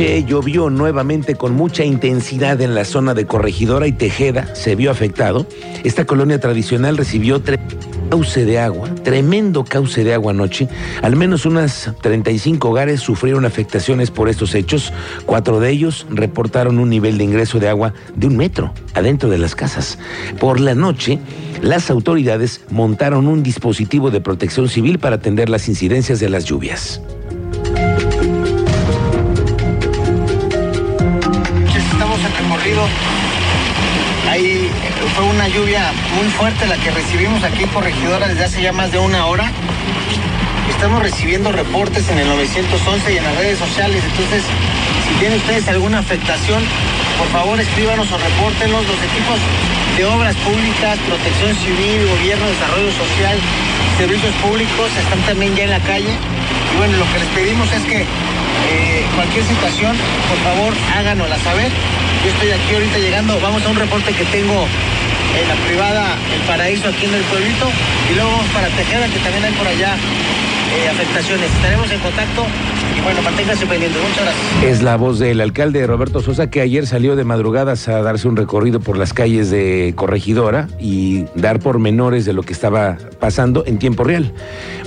Llovió nuevamente con mucha intensidad en la zona de Corregidora y Tejeda, se vio afectado. Esta colonia tradicional recibió tres cauce de agua, tremendo cauce de agua anoche. Al menos unas 35 hogares sufrieron afectaciones por estos hechos. Cuatro de ellos reportaron un nivel de ingreso de agua de un metro adentro de las casas. Por la noche, las autoridades montaron un dispositivo de protección civil para atender las incidencias de las lluvias. Fue una lluvia muy fuerte la que recibimos aquí en Corregidora desde hace ya más de una hora. Estamos recibiendo reportes en el 911 y en las redes sociales. Entonces, si tienen ustedes alguna afectación, por favor escríbanos o repórtenos. Los equipos de obras públicas, protección civil, gobierno, desarrollo social, servicios públicos están también ya en la calle. Y bueno, lo que les pedimos es que eh, cualquier situación, por favor, háganosla saber. Yo estoy aquí ahorita llegando, vamos a un reporte que tengo en la privada El Paraíso aquí en el pueblito. Y luego vamos para Tejeda que también hay por allá eh, afectaciones. Estaremos en contacto y bueno, manténganse pendientes. Muchas gracias. Es la voz del alcalde Roberto Sosa que ayer salió de madrugadas a darse un recorrido por las calles de Corregidora y dar pormenores de lo que estaba pasando en tiempo real.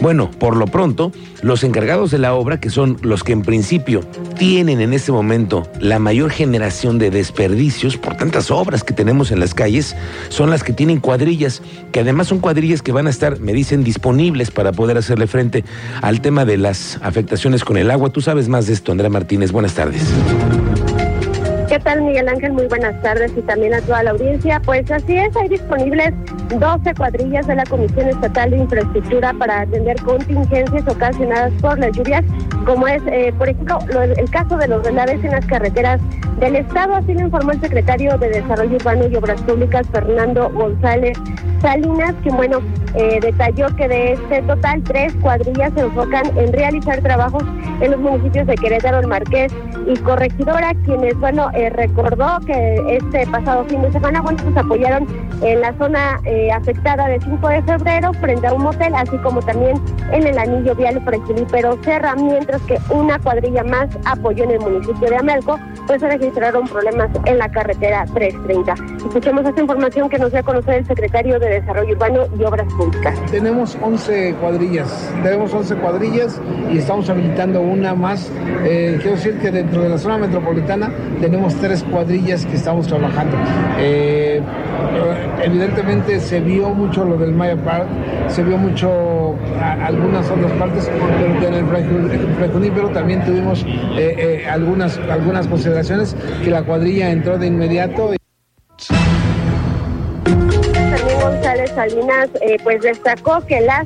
Bueno, por lo pronto, los encargados de la obra, que son los que en principio tienen en este momento la mayor generación de desperdicios por tantas obras que tenemos en las calles, son las que tienen cuadrillas, que además son cuadrillas que van a estar, me dicen, disponibles para poder hacerle frente al tema de las afectaciones con el agua. Tú sabes más de esto, Andrea Martínez. Buenas tardes. ¿Qué tal, Miguel Ángel? Muy buenas tardes y también a toda la audiencia. Pues así es, hay disponibles 12 cuadrillas de la Comisión Estatal de Infraestructura para atender contingencias ocasionadas por las lluvias, como es, eh, por ejemplo, el caso de los relaves en las carreteras del Estado. Así lo informó el secretario de Desarrollo Urbano y Obras Públicas, Fernando González Salinas, que bueno, eh, detalló que de este total tres cuadrillas se enfocan en realizar trabajos en los municipios de Querétaro, El Marqués y Corregidora, quienes, bueno, eh, recordó que este pasado fin de semana, bueno, pues apoyaron en la zona afectada de 5 de febrero frente a un motel, así como también en el anillo vial Pero Serra, mientras que una cuadrilla más apoyó en el municipio de Amelco, pues se registraron problemas en la carretera 330. Escuchemos esta información que nos dio a conocer el secretario de Desarrollo Urbano y Obras Públicas. Tenemos 11 cuadrillas, tenemos 11 cuadrillas y estamos habilitando una más. Eh, quiero decir que dentro de la zona metropolitana tenemos tres cuadrillas que estamos trabajando. Eh, evidentemente se vio mucho lo del Maya Park, se vio mucho algunas otras partes, pero en el pero también tuvimos eh, algunas, algunas consideraciones que la cuadrilla entró de inmediato. González Salinas eh, pues destacó que las,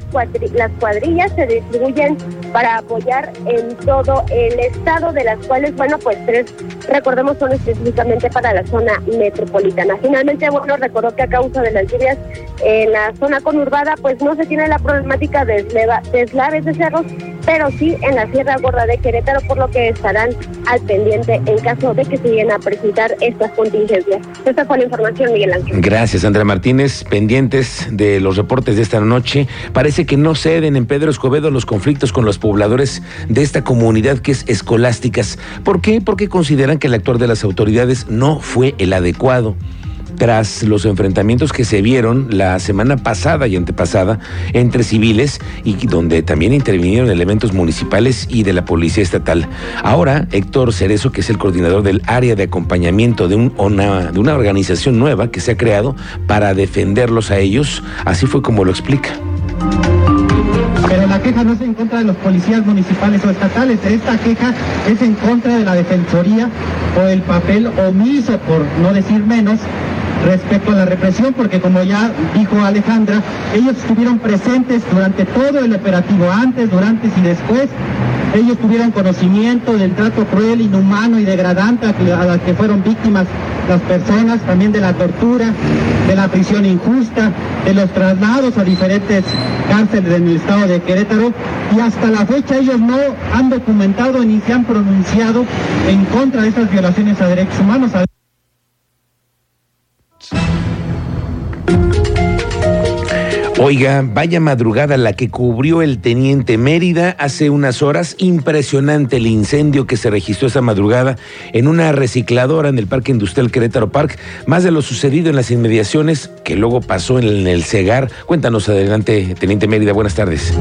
las cuadrillas se distribuyen para apoyar en todo el estado, de las cuales, bueno, pues tres, recordemos, son específicamente para la zona metropolitana. Finalmente, bueno, recordó que a causa de las lluvias en la zona conurbada, pues no se tiene la problemática de deslaves de cerros, pero sí en la Sierra Gorda de Querétaro, por lo que estarán al pendiente en caso de que se a presentar estas contingencias. Esta fue la información, Miguel Ángel. Gracias, Andrea Martínez. Pendientes de los reportes de esta noche, parece que no ceden en Pedro Escobedo los conflictos con los pobladores de esta comunidad que es escolásticas. ¿Por qué? Porque consideran que el actor de las autoridades no fue el adecuado tras los enfrentamientos que se vieron la semana pasada y antepasada entre civiles y donde también intervinieron elementos municipales y de la Policía Estatal. Ahora, Héctor Cerezo, que es el coordinador del área de acompañamiento de, una, organización nueva que se ha creado para defenderlos a ellos, así fue como lo explica. Pero la queja no es en contra de los policías municipales o estatales, esta queja es en contra de la Defensoría o el papel omiso, por no decir menos, respecto a la represión, porque como ya dijo Alejandra, ellos estuvieron presentes durante todo el operativo, antes, durante y después. Ellos tuvieron conocimiento del trato cruel, inhumano y degradante a las que fueron víctimas las personas, también de la tortura, de la prisión injusta, de los traslados a diferentes cárceles en el estado de Querétaro y hasta la fecha ellos no han documentado ni se han pronunciado en contra de estas violaciones a derechos humanos. Oiga, vaya madrugada la que cubrió el teniente Mérida hace unas horas. Impresionante el incendio que se registró esa madrugada en una recicladora en el Parque Industrial Querétaro Park. Más de lo sucedido en las inmediaciones que luego pasó en el Cegar. Cuéntanos adelante, teniente Mérida. Buenas tardes.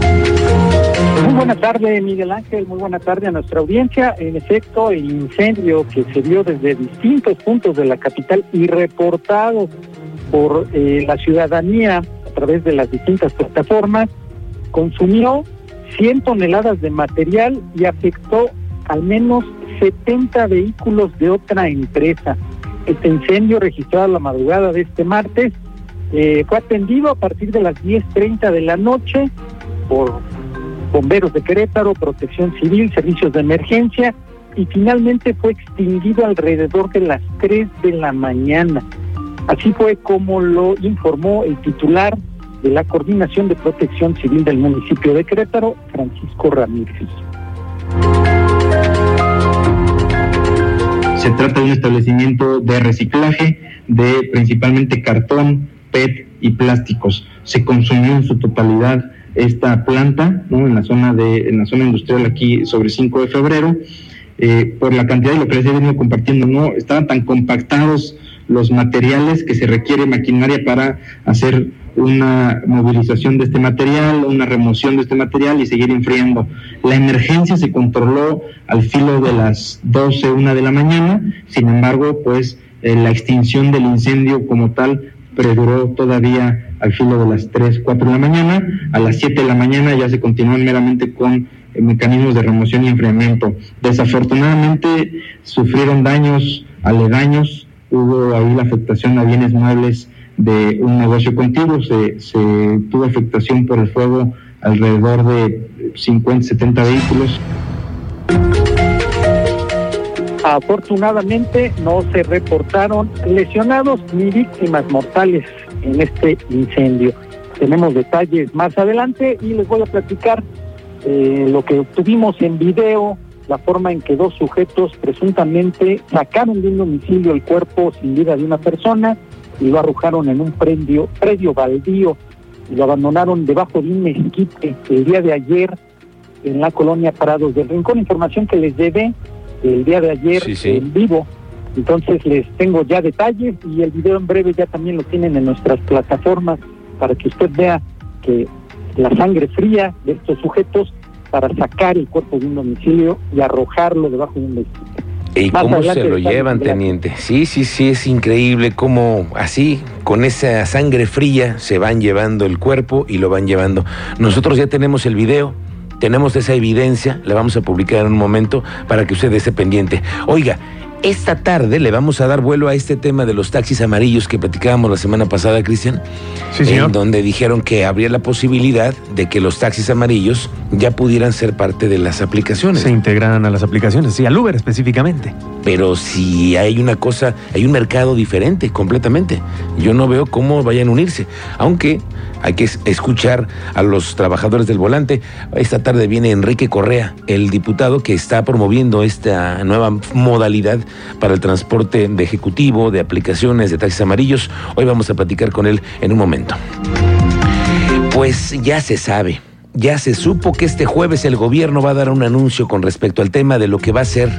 Muy buena tarde, Miguel Ángel. Muy buena tarde a nuestra audiencia. En efecto, el incendio que se dio desde distintos puntos de la capital y reportado por eh, la ciudadanía través de las distintas plataformas, consumió 100 toneladas de material y afectó al menos 70 vehículos de otra empresa. Este incendio registrado la madrugada de este martes eh, fue atendido a partir de las 10.30 de la noche por bomberos de Querétaro, protección civil, servicios de emergencia y finalmente fue extinguido alrededor de las 3 de la mañana. Así fue como lo informó el titular de la Coordinación de Protección Civil del municipio de Querétaro, Francisco Ramírez. Se trata de un establecimiento de reciclaje de principalmente cartón, PET y plásticos. Se consumió en su totalidad esta planta ¿no? en la zona de en la zona industrial aquí sobre 5 de febrero eh, por la cantidad de lo que les he venido compartiendo no estaban tan compactados los materiales que se requiere maquinaria para hacer una movilización de este material, una remoción de este material y seguir enfriando. La emergencia se controló al filo de las 12, una de la mañana, sin embargo, pues eh, la extinción del incendio como tal perduró todavía al filo de las 3, 4 de la mañana. A las 7 de la mañana ya se continúan meramente con eh, mecanismos de remoción y enfriamiento. Desafortunadamente sufrieron daños aledaños, hubo ahí la afectación a bienes muebles de un negocio contiguo, se, se tuvo afectación por el fuego alrededor de 50, 70 vehículos. Afortunadamente no se reportaron lesionados ni víctimas mortales en este incendio. Tenemos detalles más adelante y les voy a platicar eh, lo que obtuvimos en video, la forma en que dos sujetos presuntamente sacaron de un domicilio el cuerpo sin vida de una persona y lo arrojaron en un predio, predio baldío y lo abandonaron debajo de un mezquite el día de ayer en la colonia Parados del Rincón. Información que les debe el día de ayer Sí, sí. en vivo. Entonces les tengo ya detalles y el video en breve ya también lo tienen en nuestras plataformas para que usted vea que la sangre fría de estos sujetos para sacar el cuerpo de un domicilio y arrojarlo debajo de un mezquite. ¿Y Más cómo se lo llevan, teniente? Sí, sí, sí, es increíble cómo así, con esa sangre fría, se van llevando el cuerpo y lo van llevando. Nosotros ya tenemos el video, tenemos esa evidencia, la vamos a publicar en un momento para que usted esté pendiente. Oiga, esta tarde le vamos a dar vuelo a este tema de los taxis amarillos que platicábamos la semana pasada, Cristian. Sí, señor. En donde dijeron que habría la posibilidad de que los taxis amarillos ya pudieran ser parte de las aplicaciones. Se integran a las aplicaciones, sí, al Uber específicamente. Pero si hay una cosa, hay un mercado diferente completamente. Yo no veo cómo vayan a unirse. Aunque hay que es- escuchar a los trabajadores del volante. Esta tarde viene Enrique Correa, el diputado que está promoviendo esta nueva modalidad para el transporte de ejecutivo, de aplicaciones, de taxis amarillos. Hoy vamos a platicar con él en un momento. Pues ya se sabe, ya se supo que este jueves el gobierno va a dar un anuncio con respecto al tema de lo que va a hacer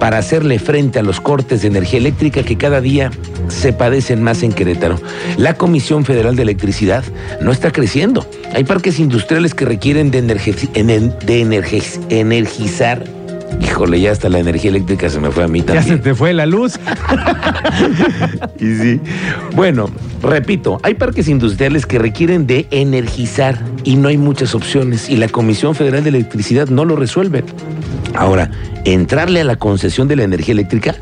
para hacerle frente a los cortes de energía eléctrica que cada día se padecen más en Querétaro. La Comisión Federal de Electricidad no está creciendo. Hay parques industriales que requieren de, energizar. Híjole, ya hasta la energía eléctrica se me fue a mí Ya también. se te fue la luz. Y sí. Bueno, repito, hay parques industriales que requieren de energizar y no hay muchas opciones y la Comisión Federal de Electricidad no lo resuelve. Ahora, entrarle a la concesión de la energía eléctrica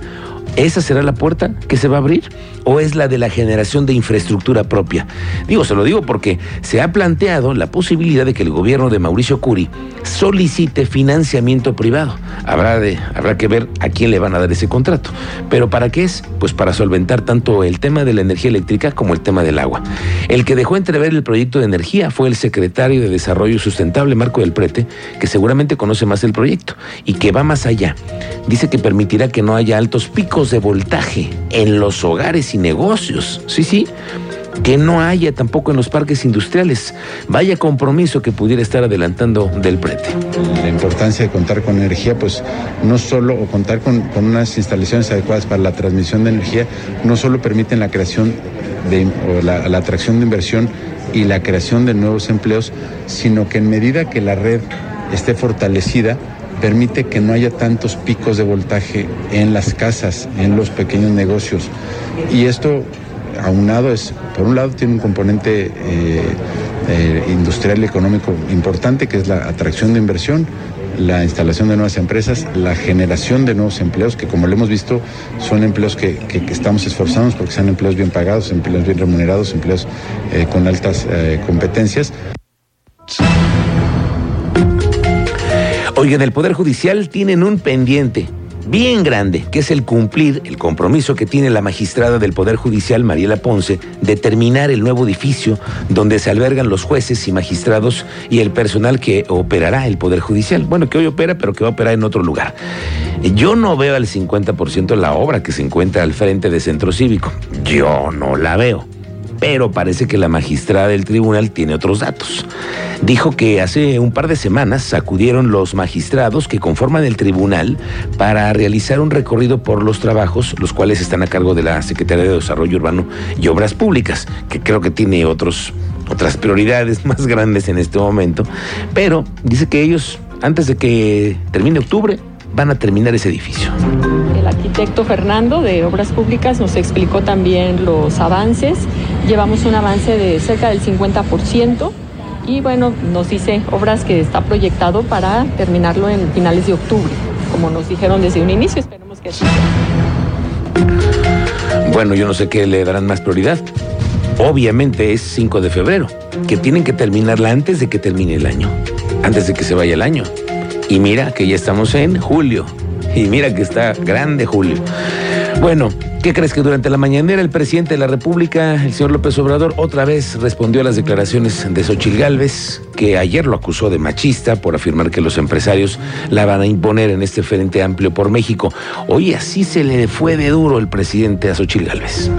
¿Esa será la puerta que se va a abrir? ¿O es la de la generación de infraestructura propia? Digo, se lo digo porque se ha planteado la posibilidad de que el gobierno de Mauricio Curi solicite financiamiento privado. Habrá, de, habrá que ver a quién le van a dar ese contrato. ¿Pero para qué es? Pues para solventar tanto el tema de la energía eléctrica como el tema del agua. El que dejó entrever el proyecto de energía fue el secretario de Desarrollo Sustentable, Marco del Prete, que seguramente conoce más el proyecto y que va más allá. Dice que permitirá que no haya altos picos de voltaje en los hogares y negocios. Sí, sí. Que no haya tampoco en los parques industriales. Vaya compromiso que pudiera estar adelantando del prete. La importancia de contar con energía, pues no solo, o contar con, con unas instalaciones adecuadas para la transmisión de energía, no solo permiten la creación de, o la, la atracción de inversión y la creación de nuevos empleos, sino que en medida que la red esté fortalecida, permite que no haya tantos picos de voltaje en las casas, en los pequeños negocios. Y esto, aunado, es, por un lado, tiene un componente eh, eh, industrial y económico importante, que es la atracción de inversión, la instalación de nuevas empresas, la generación de nuevos empleos, que como lo hemos visto, son empleos que, estamos esforzándonos porque sean empleos bien pagados, empleos bien remunerados, empleos eh, con altas eh, competencias. Oigan, el Poder Judicial tienen un pendiente bien grande, que es el cumplir el compromiso que tiene la magistrada del Poder Judicial, Mariela Ponce, de terminar el nuevo edificio donde se albergan los jueces y magistrados y el personal que operará el Poder Judicial. Bueno, que hoy opera, pero que va a operar en otro lugar. Yo no veo al 50% la obra que se encuentra al frente de Centro Cívico. Yo no la veo pero parece que la magistrada del tribunal tiene otros datos. Dijo que hace un par de semanas acudieron los magistrados que conforman el tribunal para realizar un recorrido por los trabajos, los cuales están a cargo de la Secretaría de Desarrollo Urbano y Obras Públicas, que creo que tiene otros, otras prioridades más grandes en este momento, pero dice que ellos, antes de que termine octubre, van a terminar ese edificio. Arquitecto Fernando de Obras Públicas nos explicó también los avances. Llevamos un avance de cerca del 50% y bueno, nos dice obras que está proyectado para terminarlo en finales de octubre, como nos dijeron desde un inicio. Esperemos que así sea. Bueno, yo no sé qué le darán más prioridad. Obviamente es 5 de febrero, que tienen que terminarla antes de que termine el año, antes de que se vaya el año. Y mira que ya estamos en julio. Y mira que está grande julio. Bueno, ¿qué crees que durante la mañanera el presidente de la República, el señor López Obrador, otra vez respondió a las declaraciones de Xochil Gálvez, que ayer lo acusó de machista por afirmar que los empresarios la van a imponer en este Frente Amplio por México? Hoy así se le fue de duro el presidente a Xochil Gálvez.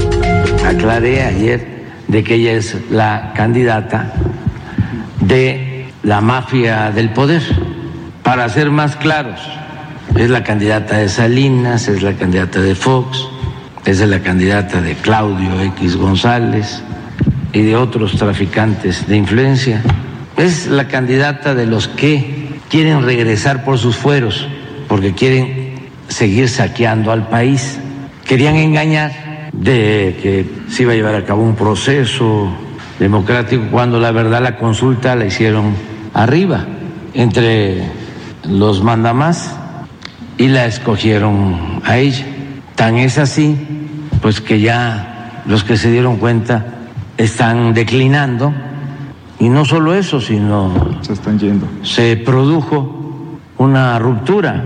Aclaré ayer de que ella es la candidata de la mafia del poder para ser más claros, es la candidata de Salinas, es la candidata de Fox, es la candidata de Claudio X González y de otros traficantes de influencia. Es la candidata de los que quieren regresar por sus fueros, porque quieren seguir saqueando al país. Querían engañar de que se iba a llevar a cabo un proceso democrático cuando la verdad la consulta la hicieron arriba, entre los mandamás y la escogieron a ella. Tan es así, pues que ya los que se dieron cuenta están declinando y no solo eso, sino se están yendo. Se produjo una ruptura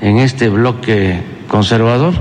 en este bloque conservador.